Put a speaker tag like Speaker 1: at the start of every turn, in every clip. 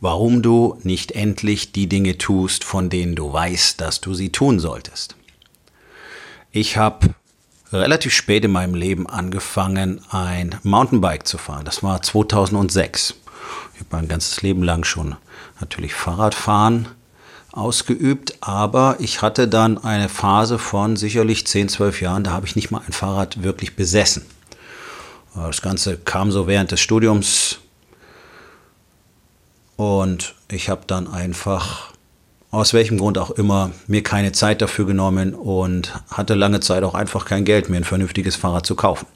Speaker 1: warum du nicht endlich die Dinge tust, von denen du weißt, dass du sie tun solltest. Ich habe relativ spät in meinem Leben angefangen, ein Mountainbike zu fahren. Das war 2006. Ich habe mein ganzes Leben lang schon natürlich Fahrradfahren ausgeübt, aber ich hatte dann eine Phase von sicherlich 10, 12 Jahren, da habe ich nicht mal ein Fahrrad wirklich besessen. Das Ganze kam so während des Studiums und ich habe dann einfach, aus welchem Grund auch immer, mir keine Zeit dafür genommen und hatte lange Zeit auch einfach kein Geld, mir ein vernünftiges Fahrrad zu kaufen.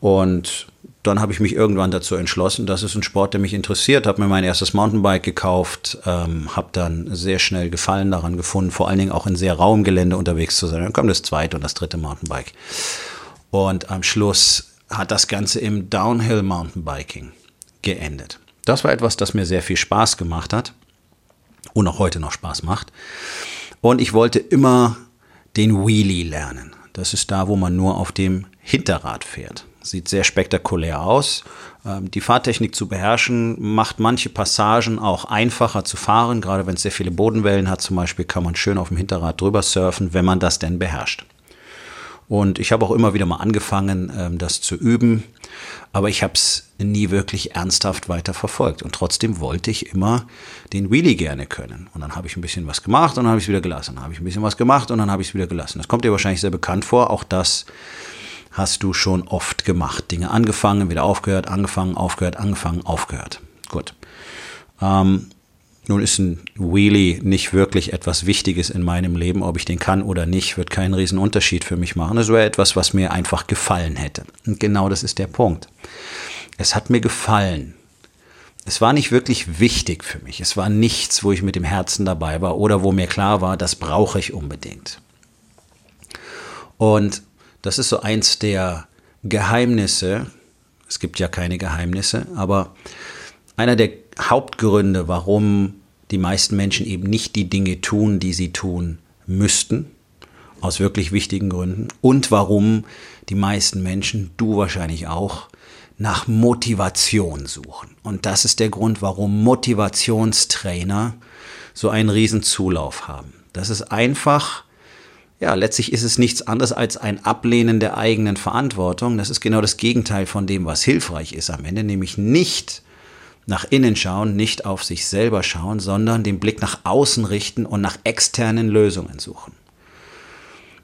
Speaker 1: Und dann habe ich mich irgendwann dazu entschlossen, das ist ein Sport, der mich interessiert, habe mir mein erstes Mountainbike gekauft, ähm, habe dann sehr schnell Gefallen daran gefunden, vor allen Dingen auch in sehr rauem Gelände unterwegs zu sein. Dann kam das zweite und das dritte Mountainbike. Und am Schluss hat das Ganze im Downhill Mountainbiking geendet. Das war etwas, das mir sehr viel Spaß gemacht hat und auch heute noch Spaß macht. Und ich wollte immer den Wheelie lernen. Das ist da, wo man nur auf dem Hinterrad fährt. Sieht sehr spektakulär aus. Ähm, die Fahrtechnik zu beherrschen macht manche Passagen auch einfacher zu fahren. Gerade wenn es sehr viele Bodenwellen hat zum Beispiel, kann man schön auf dem Hinterrad drüber surfen, wenn man das denn beherrscht. Und ich habe auch immer wieder mal angefangen, ähm, das zu üben, aber ich habe es nie wirklich ernsthaft weiter verfolgt. Und trotzdem wollte ich immer den Wheelie gerne können. Und dann habe ich ein bisschen was gemacht und dann habe ich es wieder gelassen. Dann habe ich ein bisschen was gemacht und dann habe ich es wieder gelassen. Das kommt dir wahrscheinlich sehr bekannt vor. Auch das hast du schon oft gemacht. Dinge angefangen, wieder aufgehört, angefangen, aufgehört, angefangen, aufgehört. Gut. Ähm, nun ist ein Wheelie nicht wirklich etwas Wichtiges in meinem Leben. Ob ich den kann oder nicht, wird keinen riesen Unterschied für mich machen. Es wäre etwas, was mir einfach gefallen hätte. Und genau das ist der Punkt. Es hat mir gefallen. Es war nicht wirklich wichtig für mich. Es war nichts, wo ich mit dem Herzen dabei war oder wo mir klar war, das brauche ich unbedingt. Und das ist so eins der Geheimnisse. Es gibt ja keine Geheimnisse, aber einer der Hauptgründe, warum die meisten Menschen eben nicht die Dinge tun, die sie tun müssten, aus wirklich wichtigen Gründen, und warum die meisten Menschen, du wahrscheinlich auch, nach Motivation suchen. Und das ist der Grund, warum Motivationstrainer so einen riesen Zulauf haben. Das ist einfach, ja, letztlich ist es nichts anderes als ein Ablehnen der eigenen Verantwortung. Das ist genau das Gegenteil von dem, was hilfreich ist am Ende, nämlich nicht nach innen schauen, nicht auf sich selber schauen, sondern den Blick nach außen richten und nach externen Lösungen suchen.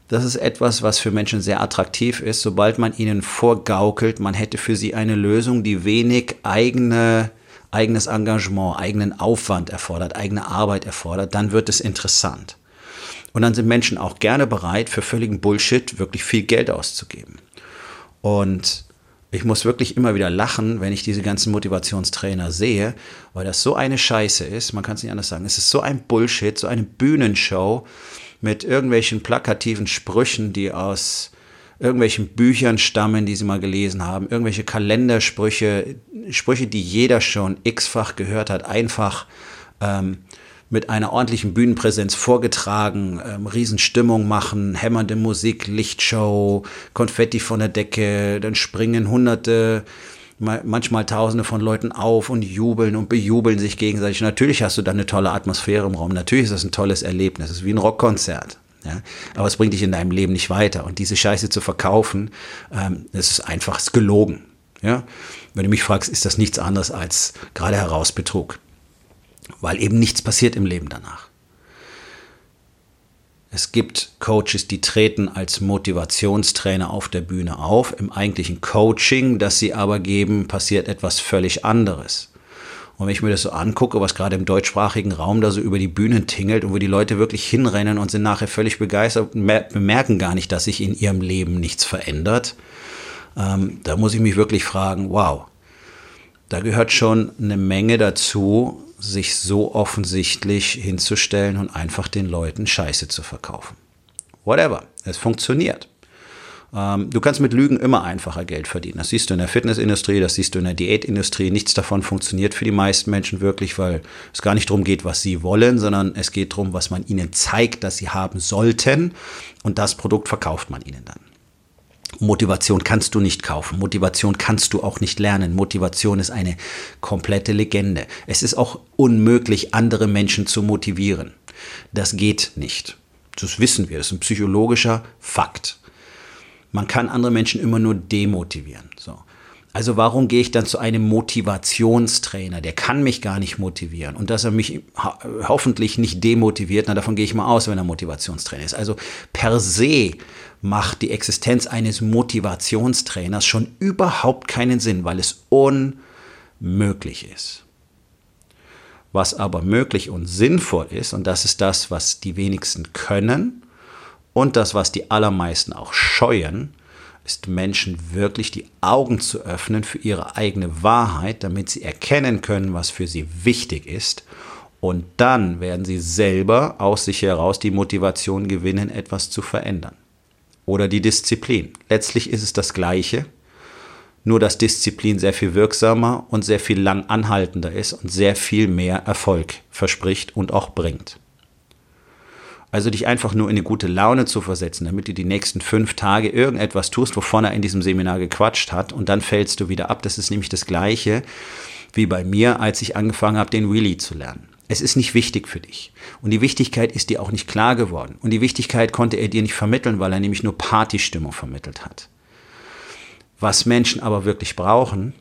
Speaker 1: Das ist etwas, was für Menschen sehr attraktiv ist, sobald man ihnen vorgaukelt, man hätte für sie eine Lösung, die wenig eigene, eigenes Engagement, eigenen Aufwand erfordert, eigene Arbeit erfordert, dann wird es interessant. Und dann sind Menschen auch gerne bereit, für völligen Bullshit wirklich viel Geld auszugeben. Und ich muss wirklich immer wieder lachen, wenn ich diese ganzen Motivationstrainer sehe, weil das so eine Scheiße ist. Man kann es nicht anders sagen. Es ist so ein Bullshit, so eine Bühnenshow mit irgendwelchen plakativen Sprüchen, die aus irgendwelchen Büchern stammen, die sie mal gelesen haben, irgendwelche Kalendersprüche, Sprüche, die jeder schon x-fach gehört hat, einfach ähm, mit einer ordentlichen Bühnenpräsenz vorgetragen, ähm, Riesenstimmung machen, hämmernde Musik, Lichtshow, Konfetti von der Decke, dann springen hunderte, manchmal tausende von Leuten auf und jubeln und bejubeln sich gegenseitig. Natürlich hast du dann eine tolle Atmosphäre im Raum, natürlich ist das ein tolles Erlebnis, es ist wie ein Rockkonzert. Ja, aber es bringt dich in deinem Leben nicht weiter. Und diese Scheiße zu verkaufen, ähm, das ist einfach ist gelogen. Ja? Wenn du mich fragst, ist das nichts anderes als gerade heraus Betrug weil eben nichts passiert im Leben danach. Es gibt Coaches, die treten als Motivationstrainer auf der Bühne auf. Im eigentlichen Coaching, das sie aber geben, passiert etwas völlig anderes. Und wenn ich mir das so angucke, was gerade im deutschsprachigen Raum da so über die Bühnen tingelt und wo die Leute wirklich hinrennen und sind nachher völlig begeistert und bemerken gar nicht, dass sich in ihrem Leben nichts verändert, ähm, da muss ich mich wirklich fragen, wow, da gehört schon eine Menge dazu, sich so offensichtlich hinzustellen und einfach den Leuten Scheiße zu verkaufen. Whatever. Es funktioniert. Ähm, du kannst mit Lügen immer einfacher Geld verdienen. Das siehst du in der Fitnessindustrie, das siehst du in der Diätindustrie. Nichts davon funktioniert für die meisten Menschen wirklich, weil es gar nicht darum geht, was sie wollen, sondern es geht darum, was man ihnen zeigt, dass sie haben sollten. Und das Produkt verkauft man ihnen dann. Motivation kannst du nicht kaufen. Motivation kannst du auch nicht lernen. Motivation ist eine komplette Legende. Es ist auch unmöglich, andere Menschen zu motivieren. Das geht nicht. Das wissen wir. Das ist ein psychologischer Fakt. Man kann andere Menschen immer nur demotivieren. So. Also warum gehe ich dann zu einem Motivationstrainer? Der kann mich gar nicht motivieren. Und dass er mich hoffentlich nicht demotiviert, na davon gehe ich mal aus, wenn er Motivationstrainer ist. Also per se macht die Existenz eines Motivationstrainers schon überhaupt keinen Sinn, weil es unmöglich ist. Was aber möglich und sinnvoll ist, und das ist das, was die wenigsten können und das, was die allermeisten auch scheuen, ist Menschen wirklich die Augen zu öffnen für ihre eigene Wahrheit, damit sie erkennen können, was für sie wichtig ist. Und dann werden sie selber aus sich heraus die Motivation gewinnen, etwas zu verändern oder die Disziplin. Letztlich ist es das Gleiche, nur dass Disziplin sehr viel wirksamer und sehr viel lang anhaltender ist und sehr viel mehr Erfolg verspricht und auch bringt. Also dich einfach nur in eine gute Laune zu versetzen, damit du die nächsten fünf Tage irgendetwas tust, wovon er in diesem Seminar gequatscht hat und dann fällst du wieder ab. Das ist nämlich das Gleiche wie bei mir, als ich angefangen habe, den Wheelie zu lernen. Es ist nicht wichtig für dich. Und die Wichtigkeit ist dir auch nicht klar geworden. Und die Wichtigkeit konnte er dir nicht vermitteln, weil er nämlich nur Partystimmung vermittelt hat. Was Menschen aber wirklich brauchen,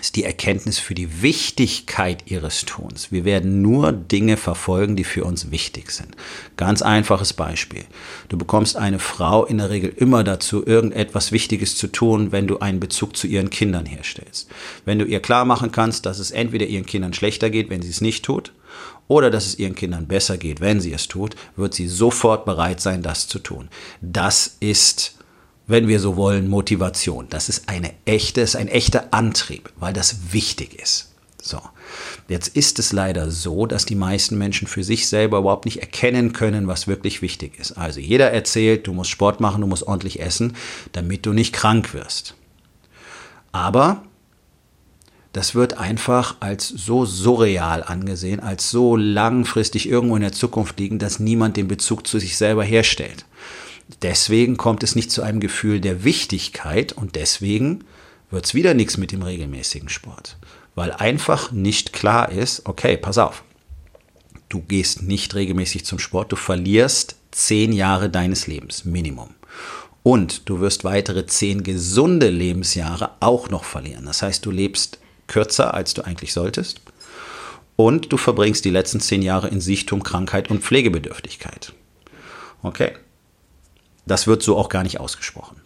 Speaker 1: ist die Erkenntnis für die Wichtigkeit ihres Tuns. Wir werden nur Dinge verfolgen, die für uns wichtig sind. Ganz einfaches Beispiel. Du bekommst eine Frau in der Regel immer dazu, irgendetwas Wichtiges zu tun, wenn du einen Bezug zu ihren Kindern herstellst. Wenn du ihr klar machen kannst, dass es entweder ihren Kindern schlechter geht, wenn sie es nicht tut, oder dass es ihren Kindern besser geht, wenn sie es tut, wird sie sofort bereit sein, das zu tun. Das ist wenn wir so wollen, Motivation. Das ist eine echte, ist ein echter Antrieb, weil das wichtig ist. So. Jetzt ist es leider so, dass die meisten Menschen für sich selber überhaupt nicht erkennen können, was wirklich wichtig ist. Also jeder erzählt, du musst Sport machen, du musst ordentlich essen, damit du nicht krank wirst. Aber das wird einfach als so surreal angesehen, als so langfristig irgendwo in der Zukunft liegen, dass niemand den Bezug zu sich selber herstellt. Deswegen kommt es nicht zu einem Gefühl der Wichtigkeit und deswegen wird es wieder nichts mit dem regelmäßigen Sport. Weil einfach nicht klar ist, okay, pass auf, du gehst nicht regelmäßig zum Sport, du verlierst zehn Jahre deines Lebens, Minimum. Und du wirst weitere zehn gesunde Lebensjahre auch noch verlieren. Das heißt, du lebst kürzer, als du eigentlich solltest. Und du verbringst die letzten zehn Jahre in Sichtum, Krankheit und Pflegebedürftigkeit. Okay, das wird so auch gar nicht ausgesprochen.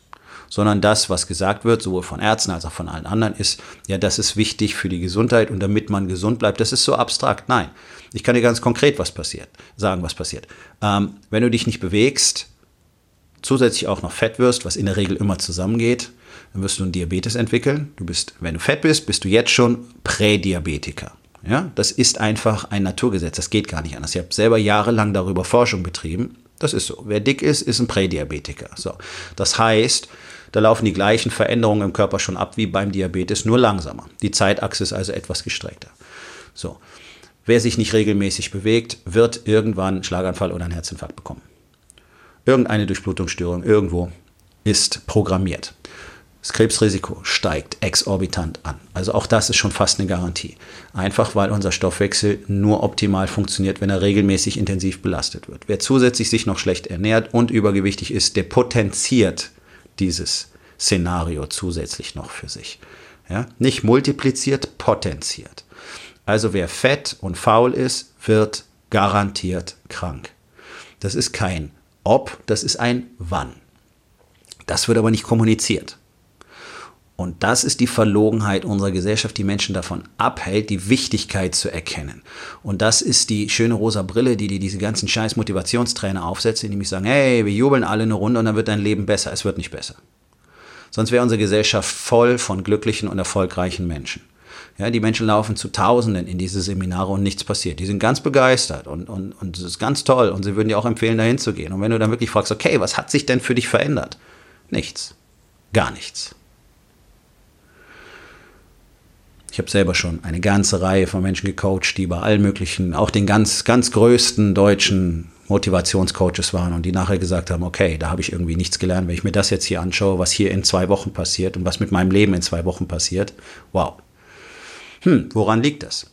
Speaker 1: Sondern das, was gesagt wird, sowohl von Ärzten als auch von allen anderen, ist, ja, das ist wichtig für die Gesundheit und damit man gesund bleibt. Das ist so abstrakt. Nein. Ich kann dir ganz konkret was passiert, sagen, was passiert. Ähm, wenn du dich nicht bewegst, zusätzlich auch noch fett wirst, was in der Regel immer zusammengeht, dann wirst du einen Diabetes entwickeln. Du bist, wenn du fett bist, bist du jetzt schon Prädiabetiker. Ja, das ist einfach ein Naturgesetz. Das geht gar nicht anders. Ich habe selber jahrelang darüber Forschung betrieben. Das ist so. Wer dick ist, ist ein Prädiabetiker. So. Das heißt, da laufen die gleichen Veränderungen im Körper schon ab wie beim Diabetes, nur langsamer. Die Zeitachse ist also etwas gestreckter. So. Wer sich nicht regelmäßig bewegt, wird irgendwann einen Schlaganfall oder einen Herzinfarkt bekommen. Irgendeine Durchblutungsstörung irgendwo ist programmiert. Das Krebsrisiko steigt exorbitant an. Also auch das ist schon fast eine Garantie. Einfach weil unser Stoffwechsel nur optimal funktioniert, wenn er regelmäßig intensiv belastet wird. Wer zusätzlich sich noch schlecht ernährt und übergewichtig ist, der potenziert dieses Szenario zusätzlich noch für sich. Ja? Nicht multipliziert, potenziert. Also wer fett und faul ist, wird garantiert krank. Das ist kein ob, das ist ein wann. Das wird aber nicht kommuniziert. Und das ist die Verlogenheit unserer Gesellschaft, die Menschen davon abhält, die Wichtigkeit zu erkennen. Und das ist die schöne rosa Brille, die, die diese ganzen scheiß Motivationstrainer aufsetzen, die nämlich sagen, hey, wir jubeln alle eine Runde und dann wird dein Leben besser. Es wird nicht besser. Sonst wäre unsere Gesellschaft voll von glücklichen und erfolgreichen Menschen. Ja, die Menschen laufen zu Tausenden in diese Seminare und nichts passiert. Die sind ganz begeistert und, und, und es ist ganz toll und sie würden dir auch empfehlen, dahin zu gehen. Und wenn du dann wirklich fragst, okay, was hat sich denn für dich verändert? Nichts. Gar nichts. Ich habe selber schon eine ganze Reihe von Menschen gecoacht, die bei allen möglichen, auch den ganz, ganz größten deutschen Motivationscoaches waren und die nachher gesagt haben, okay, da habe ich irgendwie nichts gelernt, wenn ich mir das jetzt hier anschaue, was hier in zwei Wochen passiert und was mit meinem Leben in zwei Wochen passiert. Wow. Hm, woran liegt das?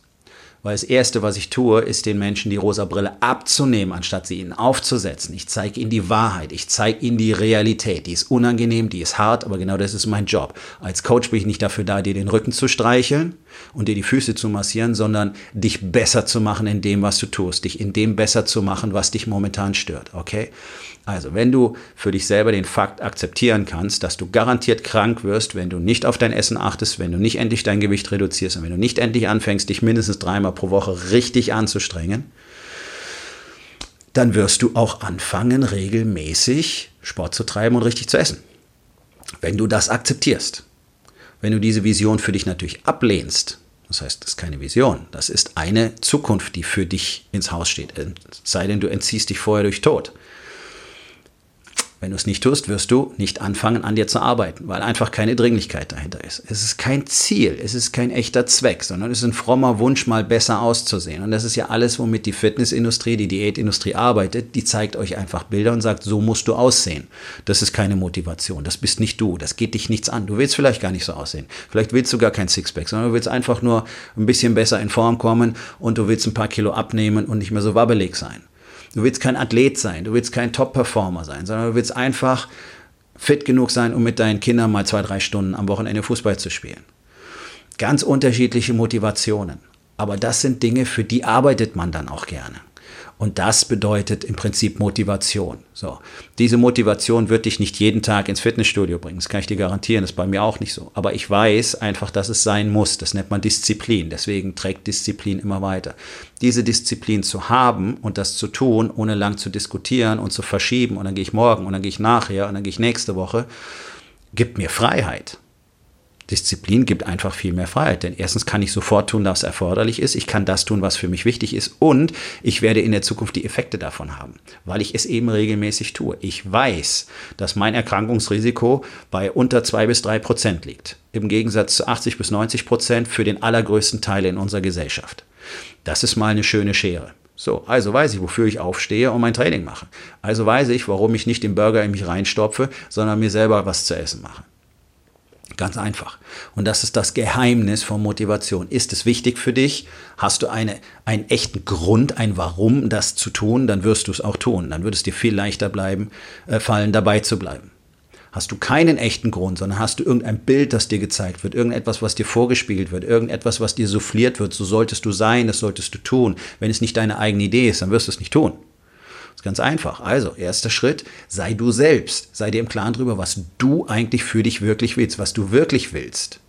Speaker 1: Weil das Erste, was ich tue, ist den Menschen die rosa Brille abzunehmen, anstatt sie ihnen aufzusetzen. Ich zeige ihnen die Wahrheit, ich zeige ihnen die Realität. Die ist unangenehm, die ist hart, aber genau das ist mein Job. Als Coach bin ich nicht dafür da, dir den Rücken zu streicheln und dir die Füße zu massieren, sondern dich besser zu machen in dem, was du tust. Dich in dem besser zu machen, was dich momentan stört. Okay? Also, wenn du für dich selber den Fakt akzeptieren kannst, dass du garantiert krank wirst, wenn du nicht auf dein Essen achtest, wenn du nicht endlich dein Gewicht reduzierst und wenn du nicht endlich anfängst, dich mindestens dreimal pro Woche richtig anzustrengen, dann wirst du auch anfangen, regelmäßig Sport zu treiben und richtig zu essen. Wenn du das akzeptierst. Wenn du diese Vision für dich natürlich ablehnst, das heißt, das ist keine Vision, das ist eine Zukunft, die für dich ins Haus steht. Sei denn, du entziehst dich vorher durch Tod. Wenn du es nicht tust, wirst du nicht anfangen, an dir zu arbeiten, weil einfach keine Dringlichkeit dahinter ist. Es ist kein Ziel, es ist kein echter Zweck, sondern es ist ein frommer Wunsch, mal besser auszusehen. Und das ist ja alles, womit die Fitnessindustrie, die Diätindustrie arbeitet. Die zeigt euch einfach Bilder und sagt, so musst du aussehen. Das ist keine Motivation, das bist nicht du, das geht dich nichts an. Du willst vielleicht gar nicht so aussehen. Vielleicht willst du gar kein Sixpack, sondern du willst einfach nur ein bisschen besser in Form kommen und du willst ein paar Kilo abnehmen und nicht mehr so wabbelig sein. Du willst kein Athlet sein, du willst kein Top-Performer sein, sondern du willst einfach fit genug sein, um mit deinen Kindern mal zwei, drei Stunden am Wochenende Fußball zu spielen. Ganz unterschiedliche Motivationen. Aber das sind Dinge, für die arbeitet man dann auch gerne. Und das bedeutet im Prinzip Motivation. So. Diese Motivation wird dich nicht jeden Tag ins Fitnessstudio bringen. Das kann ich dir garantieren. Das ist bei mir auch nicht so. Aber ich weiß einfach, dass es sein muss. Das nennt man Disziplin. Deswegen trägt Disziplin immer weiter. Diese Disziplin zu haben und das zu tun, ohne lang zu diskutieren und zu verschieben. Und dann gehe ich morgen und dann gehe ich nachher und dann gehe ich nächste Woche, gibt mir Freiheit. Disziplin gibt einfach viel mehr Freiheit. Denn erstens kann ich sofort tun, was erforderlich ist. Ich kann das tun, was für mich wichtig ist. Und ich werde in der Zukunft die Effekte davon haben, weil ich es eben regelmäßig tue. Ich weiß, dass mein Erkrankungsrisiko bei unter zwei bis drei Prozent liegt. Im Gegensatz zu 80 bis 90 Prozent für den allergrößten Teil in unserer Gesellschaft. Das ist mal eine schöne Schere. So, also weiß ich, wofür ich aufstehe und mein Training mache. Also weiß ich, warum ich nicht den Burger in mich reinstopfe, sondern mir selber was zu essen mache. Ganz einfach. Und das ist das Geheimnis von Motivation. Ist es wichtig für dich? Hast du eine, einen echten Grund, ein Warum, das zu tun? Dann wirst du es auch tun. Dann wird es dir viel leichter bleiben, äh, fallen, dabei zu bleiben. Hast du keinen echten Grund, sondern hast du irgendein Bild, das dir gezeigt wird, irgendetwas, was dir vorgespiegelt wird, irgendetwas, was dir souffliert wird, so solltest du sein, das solltest du tun. Wenn es nicht deine eigene Idee ist, dann wirst du es nicht tun. Das ist ganz einfach. Also, erster Schritt, sei du selbst. Sei dir im Klaren darüber, was du eigentlich für dich wirklich willst, was du wirklich willst.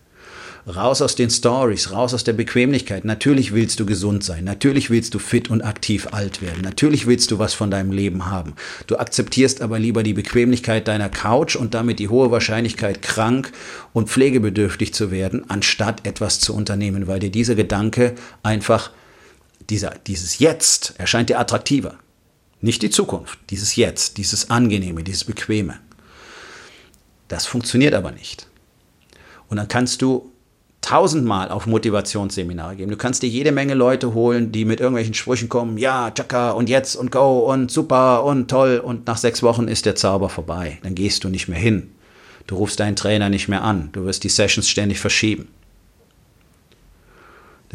Speaker 1: Raus aus den Stories, raus aus der Bequemlichkeit. Natürlich willst du gesund sein. Natürlich willst du fit und aktiv alt werden. Natürlich willst du was von deinem Leben haben. Du akzeptierst aber lieber die Bequemlichkeit deiner Couch und damit die hohe Wahrscheinlichkeit, krank und pflegebedürftig zu werden, anstatt etwas zu unternehmen, weil dir dieser Gedanke einfach, dieser, dieses Jetzt erscheint dir attraktiver. Nicht die Zukunft, dieses Jetzt, dieses Angenehme, dieses Bequeme. Das funktioniert aber nicht. Und dann kannst du tausendmal auf Motivationsseminare gehen. Du kannst dir jede Menge Leute holen, die mit irgendwelchen Sprüchen kommen, ja, tschakka und jetzt und go und super und toll und nach sechs Wochen ist der Zauber vorbei. Dann gehst du nicht mehr hin. Du rufst deinen Trainer nicht mehr an. Du wirst die Sessions ständig verschieben.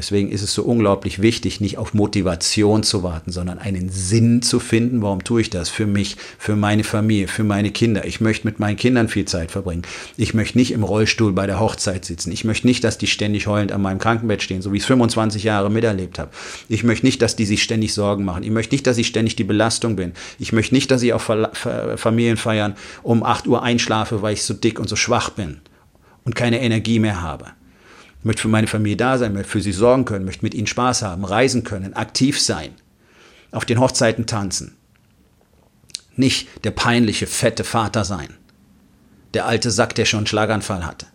Speaker 1: Deswegen ist es so unglaublich wichtig, nicht auf Motivation zu warten, sondern einen Sinn zu finden. Warum tue ich das? Für mich, für meine Familie, für meine Kinder. Ich möchte mit meinen Kindern viel Zeit verbringen. Ich möchte nicht im Rollstuhl bei der Hochzeit sitzen. Ich möchte nicht, dass die ständig heulend an meinem Krankenbett stehen, so wie ich es 25 Jahre miterlebt habe. Ich möchte nicht, dass die sich ständig Sorgen machen. Ich möchte nicht, dass ich ständig die Belastung bin. Ich möchte nicht, dass ich auf Familienfeiern um 8 Uhr einschlafe, weil ich so dick und so schwach bin und keine Energie mehr habe. Möchte für meine Familie da sein, möchte für sie sorgen können, möchte mit ihnen Spaß haben, reisen können, aktiv sein, auf den Hochzeiten tanzen. Nicht der peinliche, fette Vater sein. Der alte Sack, der schon einen Schlaganfall hatte.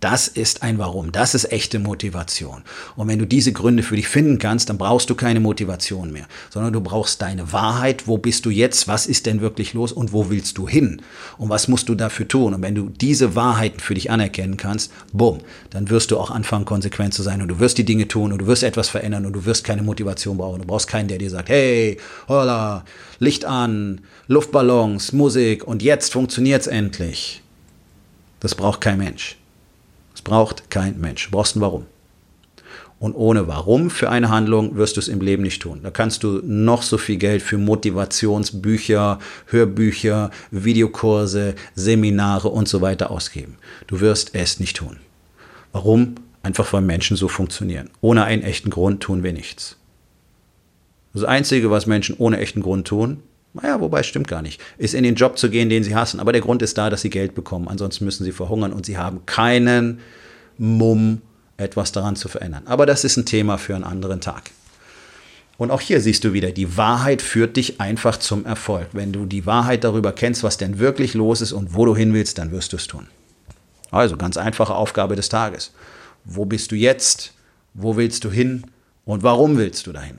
Speaker 1: Das ist ein Warum. Das ist echte Motivation. Und wenn du diese Gründe für dich finden kannst, dann brauchst du keine Motivation mehr, sondern du brauchst deine Wahrheit. Wo bist du jetzt? Was ist denn wirklich los? Und wo willst du hin? Und was musst du dafür tun? Und wenn du diese Wahrheiten für dich anerkennen kannst, bumm, dann wirst du auch anfangen, konsequent zu sein und du wirst die Dinge tun und du wirst etwas verändern und du wirst keine Motivation brauchen. Du brauchst keinen, der dir sagt, hey, holla, Licht an, Luftballons, Musik und jetzt funktioniert's endlich. Das braucht kein Mensch. Es braucht kein Mensch. Du brauchst ein Warum. Und ohne Warum für eine Handlung wirst du es im Leben nicht tun. Da kannst du noch so viel Geld für Motivationsbücher, Hörbücher, Videokurse, Seminare und so weiter ausgeben. Du wirst es nicht tun. Warum? Einfach weil Menschen so funktionieren. Ohne einen echten Grund tun wir nichts. Das Einzige, was Menschen ohne echten Grund tun, naja, wobei stimmt gar nicht, ist in den Job zu gehen, den sie hassen. Aber der Grund ist da, dass sie Geld bekommen. Ansonsten müssen sie verhungern und sie haben keinen Mumm, etwas daran zu verändern. Aber das ist ein Thema für einen anderen Tag. Und auch hier siehst du wieder, die Wahrheit führt dich einfach zum Erfolg. Wenn du die Wahrheit darüber kennst, was denn wirklich los ist und wo du hin willst, dann wirst du es tun. Also ganz einfache Aufgabe des Tages. Wo bist du jetzt? Wo willst du hin? Und warum willst du dahin?